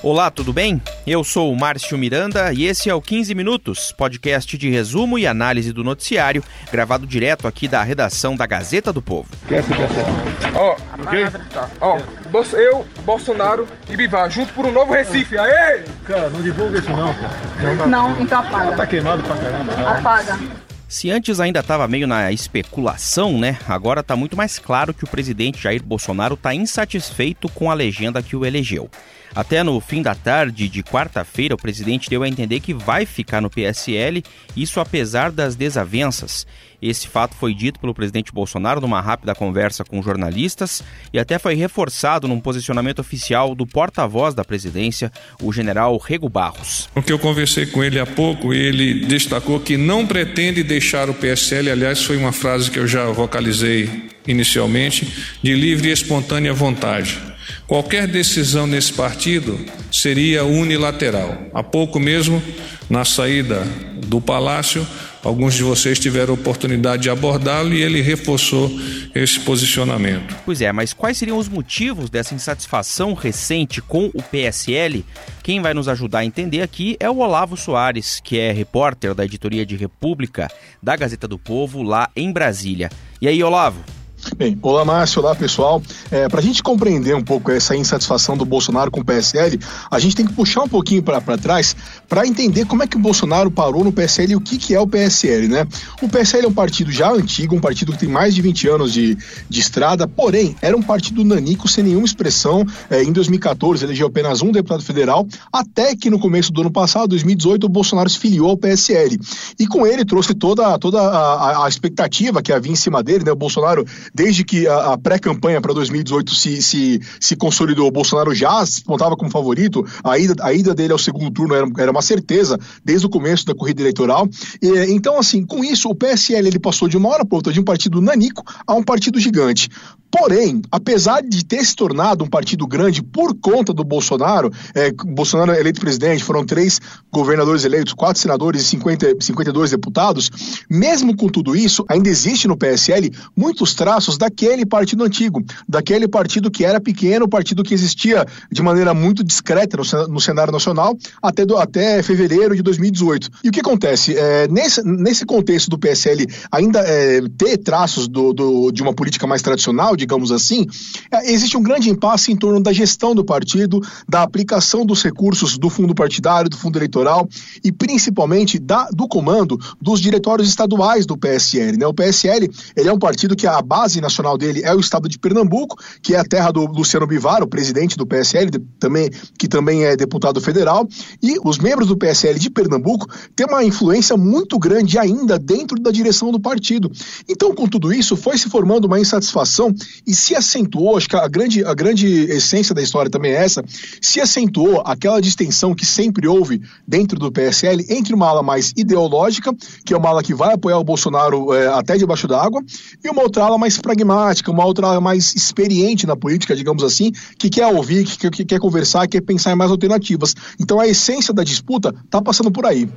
Olá, tudo bem? Eu sou o Márcio Miranda e esse é o 15 Minutos, podcast de resumo e análise do noticiário, gravado direto aqui da redação da Gazeta do Povo. Ó, ok? Ó, eu, Bolsonaro e Bivar, junto por um novo Recife. Aê! Cara, não divulga isso não, cara. Não, então apaga. Tá queimado pra caramba. Apaga. Se antes ainda estava meio na especulação, né? Agora está muito mais claro que o presidente Jair Bolsonaro está insatisfeito com a legenda que o elegeu. Até no fim da tarde de quarta-feira, o presidente deu a entender que vai ficar no PSL, isso apesar das desavenças. Esse fato foi dito pelo presidente Bolsonaro numa rápida conversa com jornalistas e até foi reforçado num posicionamento oficial do porta-voz da presidência, o general Rego Barros. O que eu conversei com ele há pouco, ele destacou que não pretende deixar o PSL, aliás, foi uma frase que eu já vocalizei inicialmente, de livre e espontânea vontade. Qualquer decisão nesse partido seria unilateral. Há pouco mesmo, na saída do palácio, alguns de vocês tiveram oportunidade de abordá-lo e ele reforçou esse posicionamento. Pois é, mas quais seriam os motivos dessa insatisfação recente com o PSL? Quem vai nos ajudar a entender aqui é o Olavo Soares, que é repórter da editoria de República da Gazeta do Povo lá em Brasília. E aí, Olavo? Bem, olá Márcio, olá pessoal. É, para a gente compreender um pouco essa insatisfação do Bolsonaro com o PSL, a gente tem que puxar um pouquinho para trás para entender como é que o Bolsonaro parou no PSL e o que, que é o PSL, né? O PSL é um partido já antigo, um partido que tem mais de 20 anos de, de estrada, porém, era um partido nanico sem nenhuma expressão. É, em 2014, elegeu apenas um deputado federal, até que no começo do ano passado, 2018, o Bolsonaro se filiou ao PSL. E com ele trouxe toda, toda a, a expectativa que havia em cima dele, né? O Bolsonaro desde que a, a pré-campanha para 2018 se, se, se consolidou, o Bolsonaro já se montava como favorito, a ida, a ida dele ao segundo turno era, era uma certeza desde o começo da corrida eleitoral. E, então, assim, com isso, o PSL ele passou de uma hora para outra de um partido nanico a um partido gigante. Porém, apesar de ter se tornado um partido grande por conta do Bolsonaro, é, Bolsonaro eleito presidente, foram três governadores eleitos, quatro senadores e 50, 52 deputados, mesmo com tudo isso, ainda existe no PSL muitos traços daquele partido antigo, daquele partido que era pequeno, partido que existia de maneira muito discreta no, no cenário nacional até, do, até fevereiro de 2018. E o que acontece? É, nesse, nesse contexto do PSL ainda é, ter traços do, do, de uma política mais tradicional, digamos assim, é, existe um grande impasse em torno da gestão do partido, da aplicação dos recursos do fundo partidário, do fundo eleitoral e principalmente da, do comando dos diretórios estaduais do PSL. Né? O PSL ele é um partido que a base nacional dele é o estado de Pernambuco, que é a terra do Luciano Bivar, o presidente do PSL, de, também, que também é deputado federal, e os membros do PSL de Pernambuco têm uma influência muito grande ainda dentro da direção do partido. Então, com tudo isso, foi se formando uma insatisfação e se acentuou, acho que a grande, a grande essência da história também é essa, se acentuou aquela distensão que sempre houve dentro do PSL entre uma ala mais ideológica, que é uma ala que vai apoiar o Bolsonaro é, até debaixo d'água, e uma outra ala mais pragmática, uma outra ala mais experiente na política, digamos assim, que quer ouvir, que, que quer conversar, quer pensar em mais alternativas. Então a essência da disputa está passando por aí.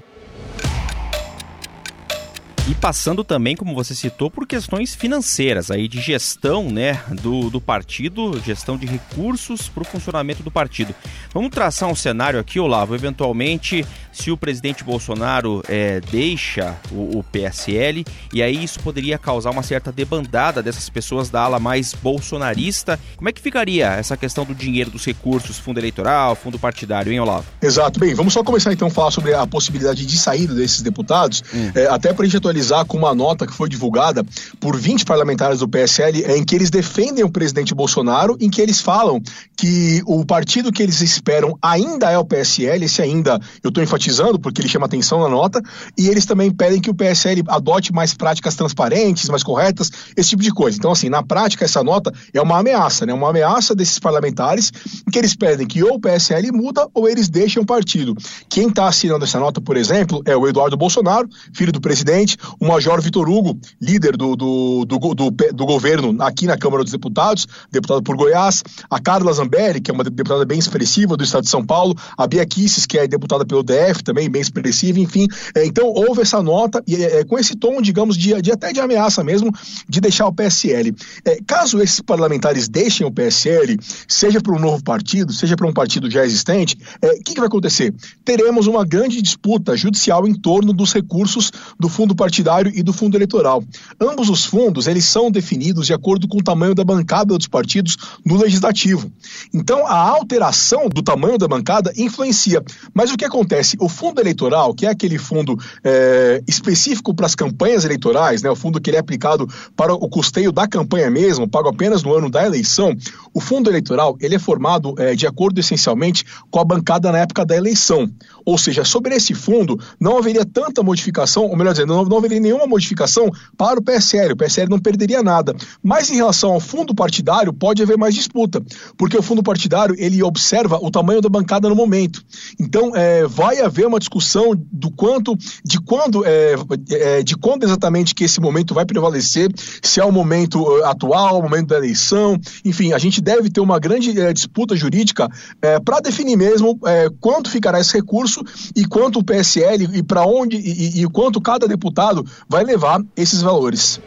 E passando também, como você citou, por questões financeiras, aí de gestão né, do, do partido, gestão de recursos para o funcionamento do partido. Vamos traçar um cenário aqui, Olavo. Eventualmente, se o presidente Bolsonaro é, deixa o, o, PSL, e aí isso poderia causar uma certa debandada dessas pessoas da ala mais bolsonarista. Como é que ficaria essa questão do dinheiro, dos recursos, fundo eleitoral, fundo partidário, hein, Olavo? Exato. Bem, vamos só começar então a falar sobre a possibilidade de saída desses deputados, hum. é, até para a gente contextualizar com uma nota que foi divulgada por 20 parlamentares do PSL, em que eles defendem o presidente Bolsonaro, em que eles falam que o partido que eles esperam ainda é o PSL, esse ainda eu estou enfatizando porque ele chama atenção na nota, e eles também pedem que o PSL adote mais práticas transparentes, mais corretas, esse tipo de coisa. Então, assim, na prática, essa nota é uma ameaça, né? Uma ameaça desses parlamentares, em que eles pedem que ou o PSL muda ou eles deixem o partido. Quem está assinando essa nota, por exemplo, é o Eduardo Bolsonaro, filho do presidente, o Major Vitor Hugo, líder do, do, do, do, do governo aqui na Câmara dos Deputados, deputado por Goiás, a Carla Zambelli, que é uma deputada bem expressiva do estado de São Paulo, a Bia Kisses, que é deputada pelo DF, também bem expressiva, enfim. É, então, houve essa nota, e é, é, com esse tom, digamos, de, de, até de ameaça mesmo, de deixar o PSL. É, caso esses parlamentares deixem o PSL, seja para um novo partido, seja para um partido já existente, o é, que, que vai acontecer? Teremos uma grande disputa judicial em torno dos recursos do fundo partidário e do fundo eleitoral. Ambos os fundos, eles são definidos de acordo com o tamanho da bancada dos partidos no legislativo. Então, a alteração do tamanho da bancada influencia. Mas o que acontece? O fundo eleitoral, que é aquele fundo é, específico para as campanhas eleitorais, né, o fundo que ele é aplicado para o custeio da campanha mesmo, pago apenas no ano da eleição, o fundo eleitoral ele é formado é, de acordo essencialmente com a bancada na época da eleição. Ou seja, sobre esse fundo não haveria tanta modificação, ou melhor dizendo, não, não haveria nenhuma modificação para o PSL. O PSL não perderia nada. Mas em relação ao fundo partidário, pode haver mais disputa, porque o fundo partidário ele observa o tamanho da bancada no momento. Então, é, vai haver uma discussão do quanto, de quando, é, é, de quando exatamente que esse momento vai prevalecer, se é o momento uh, atual, o momento da eleição, enfim, a gente deve ter uma grande é, disputa jurídica é, para definir mesmo é, quanto ficará esse recurso e quanto o PSL e para onde e, e quanto cada deputado vai levar esses valores.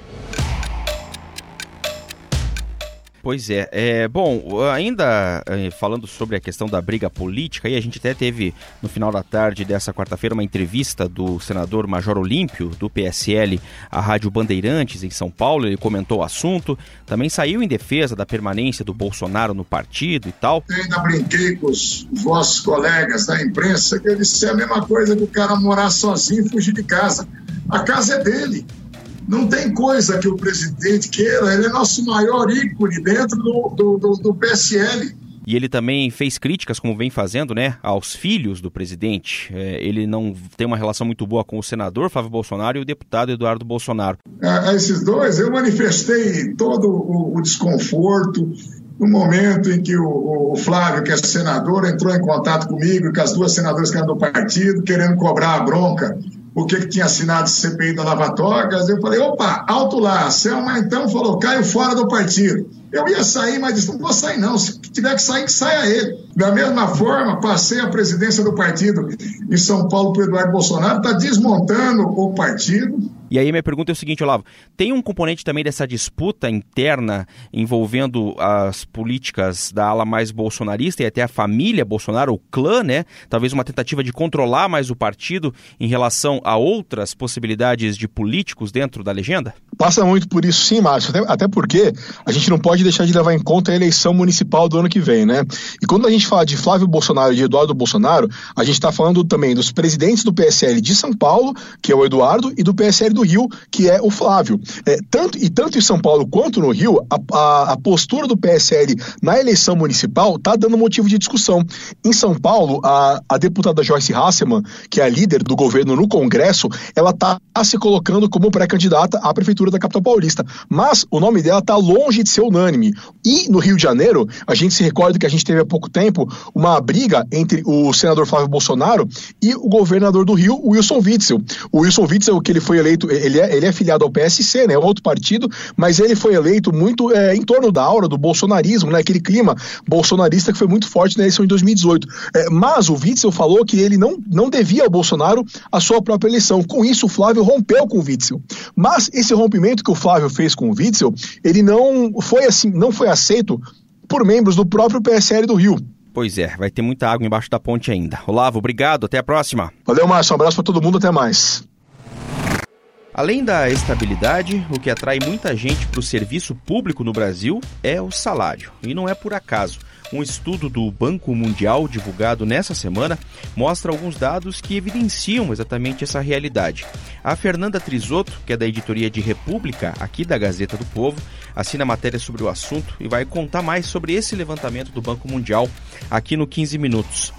Pois é. é bom, ainda é, falando sobre a questão da briga política, aí a gente até teve no final da tarde dessa quarta-feira uma entrevista do senador Major Olímpio, do PSL, à Rádio Bandeirantes, em São Paulo. Ele comentou o assunto. Também saiu em defesa da permanência do Bolsonaro no partido e tal. Eu ainda brinquei com os vossos colegas da imprensa que eu disse é a mesma coisa que o cara morar sozinho e fugir de casa. A casa é dele. Não tem coisa que o presidente queira, ele é nosso maior ícone dentro do, do, do, do PSL. E ele também fez críticas, como vem fazendo, né, aos filhos do presidente. É, ele não tem uma relação muito boa com o senador Flávio Bolsonaro e o deputado Eduardo Bolsonaro. A, a esses dois, eu manifestei todo o, o desconforto no momento em que o, o, Flávio, que é senador, entrou em contato comigo e com as duas senadoras que eram do partido, querendo cobrar a bronca o que, que tinha assinado CPI da Lava Togas. Eu falei, opa, alto lá. Selma então falou, caio fora do partido. Eu ia sair, mas disse, não vou sair não. Se tiver que sair, que saia ele. Da mesma forma, passei a presidência do partido em São Paulo para Eduardo Bolsonaro, está desmontando o partido, e aí minha pergunta é o seguinte, Olavo, tem um componente também dessa disputa interna envolvendo as políticas da ala mais bolsonarista e até a família Bolsonaro, o clã, né? Talvez uma tentativa de controlar mais o partido em relação a outras possibilidades de políticos dentro da legenda? Passa muito por isso sim, Márcio, até, até porque a gente não pode deixar de levar em conta a eleição municipal do ano que vem, né? E quando a gente fala de Flávio Bolsonaro e de Eduardo Bolsonaro, a gente está falando também dos presidentes do PSL de São Paulo, que é o Eduardo, e do PSL do Rio, que é o Flávio. É, tanto, e tanto em São Paulo quanto no Rio, a, a, a postura do PSL na eleição municipal está dando motivo de discussão. Em São Paulo, a, a deputada Joyce Hasselman, que é a líder do governo no Congresso, ela está se colocando como pré-candidata à prefeitura da capital paulista. Mas o nome dela está longe de ser unânime. E no Rio de Janeiro, a gente se recorda que a gente teve há pouco tempo uma briga entre o senador Flávio Bolsonaro e o governador do Rio, Wilson Witzel. O Wilson Witzel, que ele foi eleito eleito, ele é, ele é filiado ao PSC, né, outro partido, mas ele foi eleito muito é, em torno da aura do bolsonarismo, né, aquele clima bolsonarista que foi muito forte na eleição de 2018. É, mas o Witzel falou que ele não, não devia ao Bolsonaro a sua própria eleição. Com isso, o Flávio rompeu com o Witzel. Mas esse rompimento que o Flávio fez com o Witzel, ele não foi assim, não foi aceito por membros do próprio PSL do Rio. Pois é, vai ter muita água embaixo da ponte ainda. Olavo, obrigado, até a próxima. Valeu, Márcio, um abraço para todo mundo, até mais. Além da estabilidade, o que atrai muita gente para o serviço público no Brasil é o salário. E não é por acaso. Um estudo do Banco Mundial, divulgado nessa semana, mostra alguns dados que evidenciam exatamente essa realidade. A Fernanda Trisotto, que é da editoria de República, aqui da Gazeta do Povo, assina matéria sobre o assunto e vai contar mais sobre esse levantamento do Banco Mundial aqui no 15 Minutos.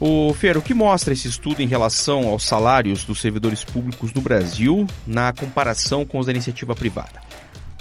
O Fer, o que mostra esse estudo em relação aos salários dos servidores públicos no Brasil na comparação com os da iniciativa privada?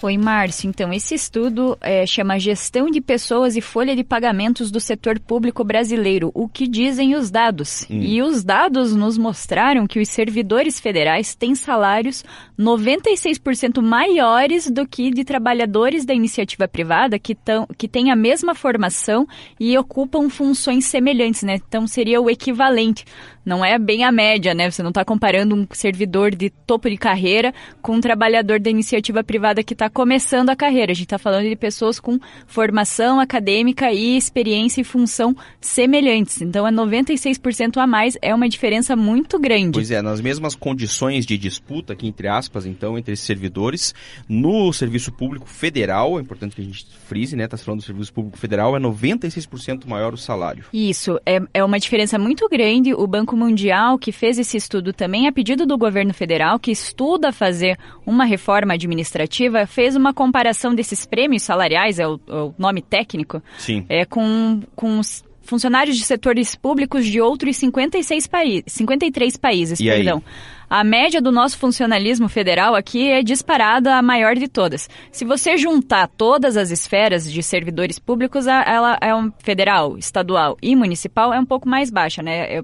Oi, Márcio. Então, esse estudo é, chama Gestão de Pessoas e Folha de Pagamentos do Setor Público Brasileiro. O que dizem os dados? Hum. E os dados nos mostraram que os servidores federais têm salários 96% maiores do que de trabalhadores da iniciativa privada que, tão, que têm a mesma formação e ocupam funções semelhantes, né? Então, seria o equivalente não é bem a média, né? Você não está comparando um servidor de topo de carreira com um trabalhador da iniciativa privada que está começando a carreira. A gente está falando de pessoas com formação acadêmica e experiência e função semelhantes. Então, é 96% a mais, é uma diferença muito grande. Pois é, nas mesmas condições de disputa, aqui entre aspas, então, entre esses servidores, no serviço público federal, é importante que a gente frise, né? Está falando do serviço público federal, é 96% maior o salário. Isso, é, é uma diferença muito grande. O Banco Mundial, que fez esse estudo também a pedido do governo federal, que estuda fazer uma reforma administrativa, fez uma comparação desses prêmios salariais, é o, é o nome técnico, Sim. É, com, com os funcionários de setores públicos de outros 56 países, 53 países, e perdão. Aí? A média do nosso funcionalismo federal aqui é disparada a maior de todas. Se você juntar todas as esferas de servidores públicos, ela é um federal, estadual e municipal é um pouco mais baixa, né? É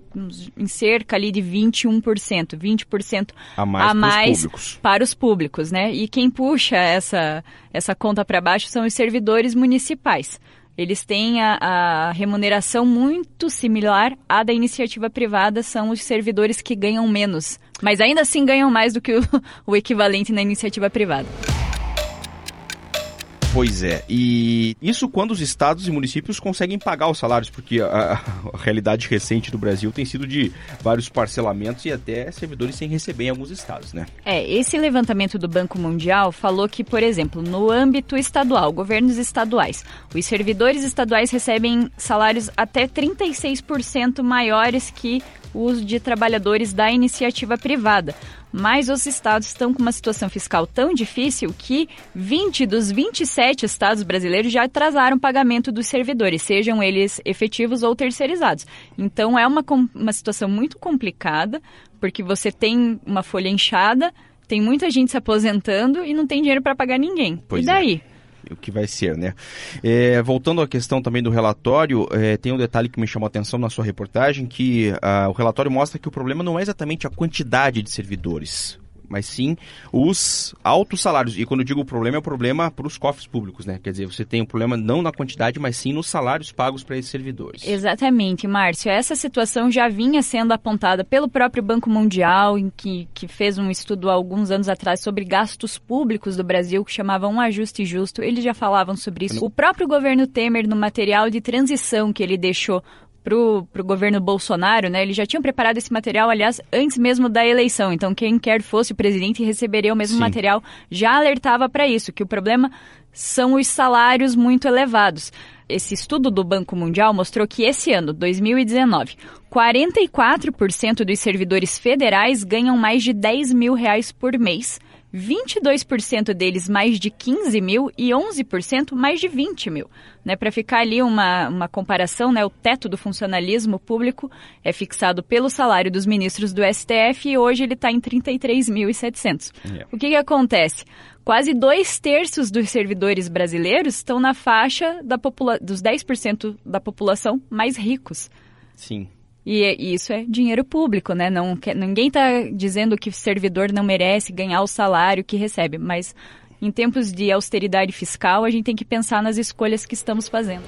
em cerca ali de 21%, 20% a mais, a mais para os públicos, né? E quem puxa essa essa conta para baixo são os servidores municipais eles têm a, a, remuneração muito similar à da iniciativa privada, são os servidores que ganham menos, mas ainda assim ganham mais do que o, o equivalente na iniciativa privada. Pois é, e isso quando os estados e municípios conseguem pagar os salários, porque a, a, realidade recente do Brasil tem sido de vários parcelamentos e até servidores sem receber em alguns estados, né? É, esse levantamento do Banco Mundial falou que, por exemplo, no âmbito estadual, governos estaduais, os servidores estaduais recebem salários até 36% maiores que os de trabalhadores da iniciativa privada. Mas os estados estão com uma situação fiscal tão difícil que 20 dos 27 estados brasileiros já atrasaram o pagamento dos servidores, sejam eles efetivos ou terceirizados. Então é uma, uma situação muito complicada, porque você tem uma folha inchada, tem muita gente se aposentando e não tem dinheiro para pagar ninguém. Pois e daí? É o que vai ser, né? É, voltando à questão também do relatório, é, tem um detalhe que me chamou a atenção na sua reportagem, que uh, o relatório mostra que o problema não é exatamente a quantidade de servidores mas sim os altos salários. E quando eu digo o problema, é o problema para os cofres públicos, né? Quer dizer, você tem um problema não na quantidade, mas sim nos salários pagos para esses servidores. Exatamente, Márcio. Essa situação já vinha sendo apontada pelo próprio Banco Mundial, em que, que fez um estudo há alguns anos atrás sobre gastos públicos do Brasil, que chamava Um Ajuste Justo. Eles já falavam sobre isso. O próprio governo Temer, no material de transição que ele deixou pro, pro governo Bolsonaro, né? Eles já tinham preparado esse material, aliás, antes mesmo da eleição. Então, quem quer fosse o presidente receberia o mesmo Sim. material. Já alertava para isso, que o problema são os salários muito elevados. Esse estudo do Banco Mundial mostrou que esse ano, 2019, 44% dos servidores federais ganham mais de 10 mil reais por mês 22% deles mais de 15 mil e 11% mais de 20 mil. Né, Para ficar ali uma, uma comparação, né, o teto do funcionalismo público é fixado pelo salário dos ministros do STF e hoje ele está em 33.700. Yeah. O que, que acontece? Quase dois terços dos servidores brasileiros estão na faixa da dos 10% da população mais ricos. Sim. E, e, isso é dinheiro público, né? Não, ninguém está dizendo que servidor não merece ganhar o salário que recebe, mas em tempos de austeridade fiscal, a gente tem que pensar nas escolhas que estamos fazendo.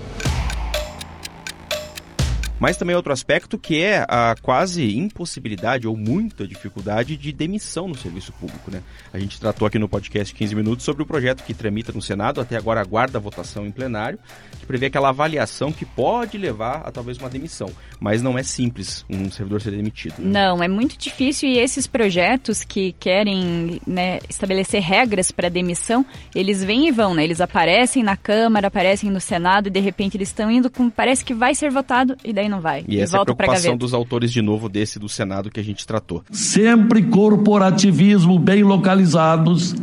Mas também outro aspecto que é a quase impossibilidade ou muita dificuldade de demissão no serviço público, né? A gente tratou aqui no podcast 15 minutos sobre o projeto que tramita no Senado, até agora aguarda a votação em plenário, que prevê aquela avaliação que pode levar a talvez uma demissão. Mas não é simples um servidor ser demitido. Né? Não, é muito difícil e esses projetos que querem né, estabelecer regras para demissão, eles vêm e vão, né? Eles aparecem na Câmara, aparecem no Senado e de repente eles estão indo com. Parece que vai ser votado e daí não vai. E, e essa é a preocupação dos autores de novo desse do Senado que a gente tratou. Sempre corporativismo bem localizados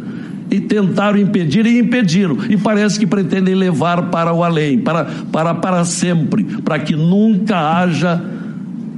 e tentaram impedir e impediram. E parece que pretendem levar para o além, para, para, para sempre, para que nunca haja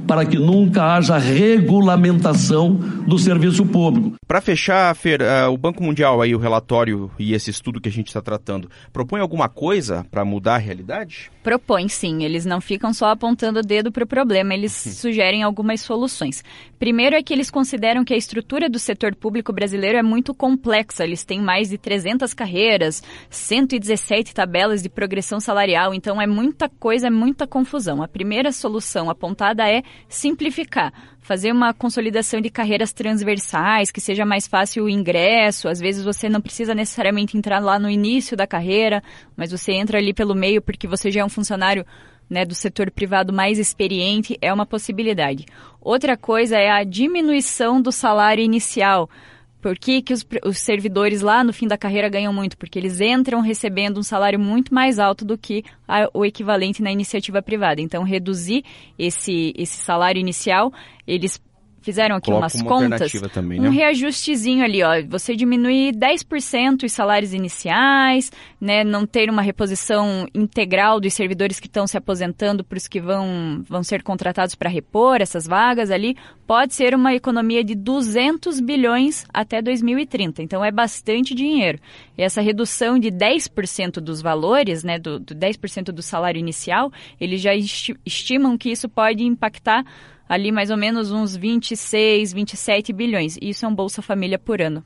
para que nunca haja regulamentação do serviço público. Para fechar, Fer, uh, o Banco Mundial aí, o relatório e esse estudo que a gente está tratando, propõe alguma coisa para mudar a realidade? Propõe, sim. Eles não ficam só apontando o dedo para o problema, eles sugerem algumas soluções. Primeiro é que eles consideram que a estrutura do setor público brasileiro é muito complexa. Eles têm mais de 300 carreiras, 117 tabelas de progressão salarial, então é muita coisa, é muita confusão. A primeira solução apontada é simplificar, fazer uma consolidação de carreiras transversais, que seja mais fácil o ingresso. Às vezes você não precisa necessariamente entrar lá no início da carreira, mas você entra ali pelo meio porque você já é um funcionário né, do setor privado mais experiente, é uma possibilidade. Outra coisa é a diminuição do salário inicial. Por que, que os, os, servidores lá no fim da carreira ganham muito? Porque eles entram recebendo um salário muito mais alto do que a, o equivalente na iniciativa privada. Então, reduzir esse, esse salário inicial, eles fizeram aqui Coloca umas contas, também, né? um reajustezinho ali, ó, você diminuir 10% os salários iniciais, né, não ter uma reposição integral dos servidores que estão se aposentando para os que vão, vão ser contratados para repor essas vagas ali, pode ser uma economia de 200 bilhões até 2030. Então é bastante dinheiro. E essa redução de 10% dos valores, né, do, do 10% do salário inicial, eles já estimam que isso pode impactar ali mais ou menos uns 26, 27 bilhões. Isso é um Bolsa Família por ano.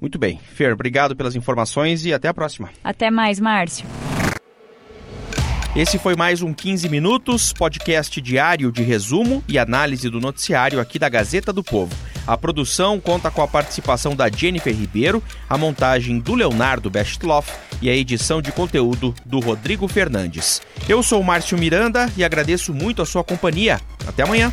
Muito bem. Fer, obrigado pelas informações e até a próxima. Até mais, Márcio. Esse foi mais um 15 Minutos, podcast diário de resumo e análise do noticiário aqui da Gazeta do Povo. A produção conta com a participação da Jennifer Ribeiro, a montagem do Leonardo Bestloff e a edição de conteúdo do Rodrigo Fernandes. Eu sou o Márcio Miranda e agradeço muito a sua companhia. Até amanhã.